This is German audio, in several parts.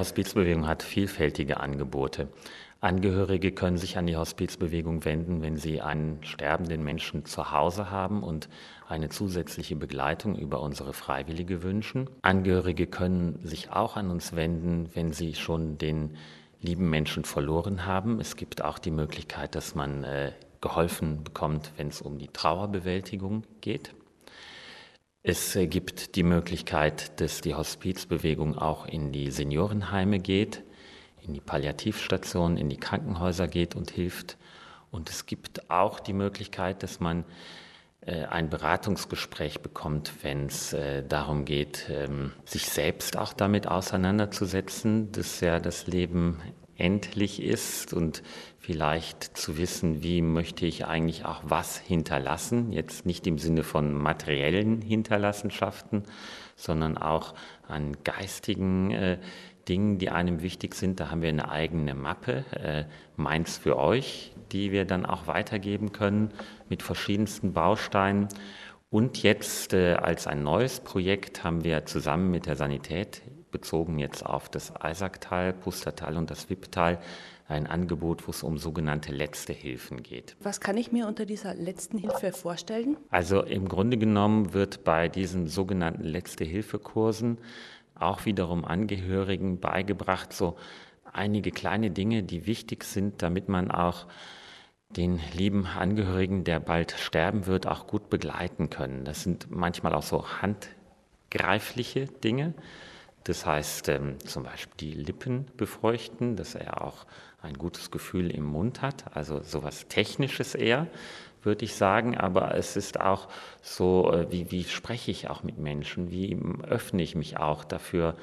Hospizbewegung hat vielfältige Angebote. Angehörige können sich an die Hospizbewegung wenden, wenn sie einen sterbenden Menschen zu Hause haben und eine zusätzliche Begleitung über unsere Freiwillige wünschen. Angehörige können sich auch an uns wenden, wenn sie schon den lieben Menschen verloren haben. Es gibt auch die Möglichkeit, dass man äh, geholfen bekommt, wenn es um die Trauerbewältigung geht. Es gibt die Möglichkeit, dass die Hospizbewegung auch in die Seniorenheime geht in die Palliativstationen, in die Krankenhäuser geht und hilft. Und es gibt auch die Möglichkeit, dass man äh, ein Beratungsgespräch bekommt, wenn es äh, darum geht, ähm, sich selbst auch damit auseinanderzusetzen, dass ja das Leben endlich ist und vielleicht zu wissen, wie möchte ich eigentlich auch was hinterlassen, jetzt nicht im Sinne von materiellen Hinterlassenschaften, sondern auch an geistigen äh, Dingen, die einem wichtig sind. Da haben wir eine eigene Mappe, äh, Meins für euch, die wir dann auch weitergeben können mit verschiedensten Bausteinen. Und jetzt äh, als ein neues Projekt haben wir zusammen mit der Sanität, bezogen jetzt auf das Eisacktal, Pustertal und das Wipptal, ein Angebot, wo es um sogenannte letzte Hilfen geht. Was kann ich mir unter dieser letzten Hilfe vorstellen? Also im Grunde genommen wird bei diesen sogenannten letzte Hilfe Kursen auch wiederum Angehörigen beigebracht, so einige kleine Dinge, die wichtig sind, damit man auch den lieben Angehörigen, der bald sterben wird, auch gut begleiten können. Das sind manchmal auch so handgreifliche Dinge. Das heißt ähm, zum Beispiel die Lippen befeuchten, dass er auch ein gutes Gefühl im Mund hat, also sowas Technisches eher würde ich sagen, aber es ist auch so, äh, wie, wie spreche ich auch mit Menschen, wie öffne ich mich auch dafür,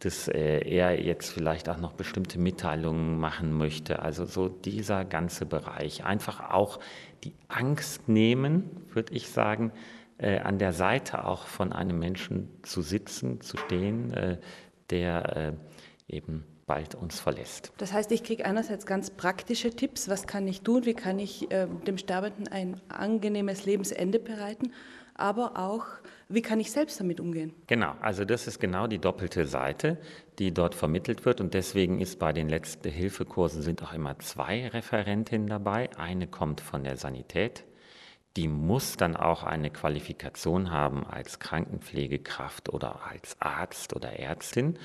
dass äh, er jetzt vielleicht auch noch bestimmte Mitteilungen machen möchte. Also so dieser ganze Bereich. Einfach auch die Angst nehmen, würde ich sagen, an der Seite auch von einem Menschen zu sitzen, zu stehen, der eben bald uns verlässt. Das heißt, ich kriege einerseits ganz praktische Tipps, was kann ich tun, wie kann ich äh, dem Sterbenden ein angenehmes Lebensende bereiten, aber auch, wie kann ich selbst damit umgehen. Genau, also das ist genau die doppelte Seite, die dort vermittelt wird und deswegen ist bei den letzten Hilfekursen sind auch immer zwei Referentinnen dabei. Eine kommt von der Sanität, die muss dann auch eine Qualifikation haben als Krankenpflegekraft oder als Arzt oder Ärztin.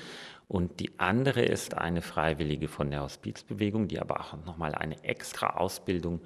Und die andere ist eine Freiwillige von der Hospizbewegung, die aber auch nochmal eine extra Ausbildung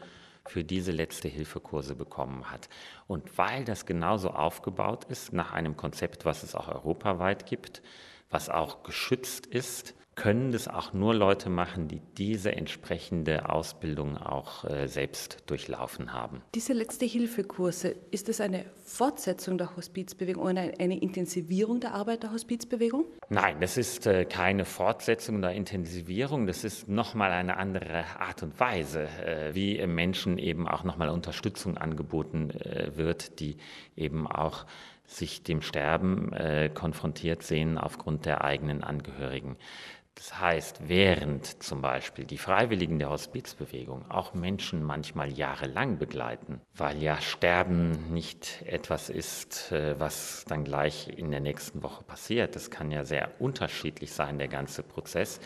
für diese letzte Hilfekurse bekommen hat. Und weil das genauso aufgebaut ist, nach einem Konzept, was es auch europaweit gibt, was auch geschützt ist, können das auch nur Leute machen, die diese entsprechende Ausbildung auch äh, selbst durchlaufen haben. Diese letzte Hilfekurse, ist das eine Fortsetzung der Hospizbewegung oder eine, eine Intensivierung der Arbeit der Hospizbewegung? Nein, das ist äh, keine Fortsetzung der Intensivierung, das ist nochmal eine andere Art und Weise, äh, wie Menschen eben auch nochmal Unterstützung angeboten äh, wird, die eben auch sich dem Sterben äh, konfrontiert sehen aufgrund der eigenen Angehörigen. Das heißt, während zum Beispiel die Freiwilligen der Hospizbewegung auch Menschen manchmal jahrelang begleiten, weil ja Sterben nicht etwas ist, äh, was dann gleich in der nächsten Woche passiert, das kann ja sehr unterschiedlich sein, der ganze Prozess,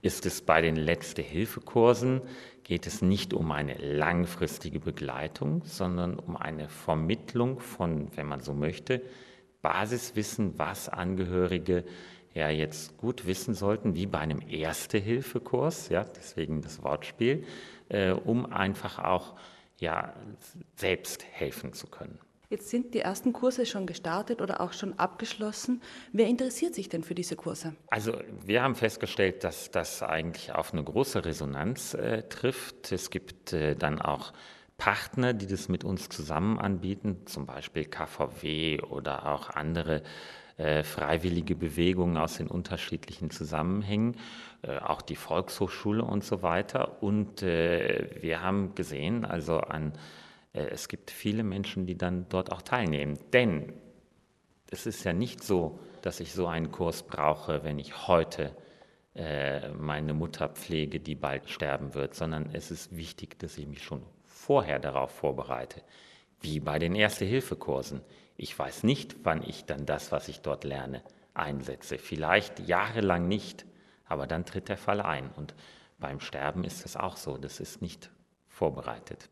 ist es bei den Letzte-Hilfe-Kursen, geht es nicht um eine langfristige Begleitung, sondern um eine Vermittlung von, wenn man so möchte, Basiswissen, was Angehörige ja jetzt gut wissen sollten, wie bei einem Erste-Hilfe-Kurs, ja, deswegen das Wortspiel, äh, um einfach auch ja, selbst helfen zu können. Jetzt sind die ersten Kurse schon gestartet oder auch schon abgeschlossen. Wer interessiert sich denn für diese Kurse? Also wir haben festgestellt, dass das eigentlich auf eine große Resonanz äh, trifft. Es gibt äh, dann auch Partner, die das mit uns zusammen anbieten, zum Beispiel KVW oder auch andere äh, freiwillige Bewegungen aus den unterschiedlichen Zusammenhängen, äh, auch die Volkshochschule und so weiter. Und äh, wir haben gesehen, also an, es gibt viele Menschen, die dann dort auch teilnehmen. Denn es ist ja nicht so, dass ich so einen Kurs brauche, wenn ich heute äh, meine Mutter pflege, die bald sterben wird, sondern es ist wichtig, dass ich mich schon vorher darauf vorbereite, wie bei den Erste-Hilfe-Kursen. Ich weiß nicht, wann ich dann das, was ich dort lerne, einsetze. Vielleicht jahrelang nicht, aber dann tritt der Fall ein. Und beim Sterben ist es auch so, das ist nicht vorbereitet.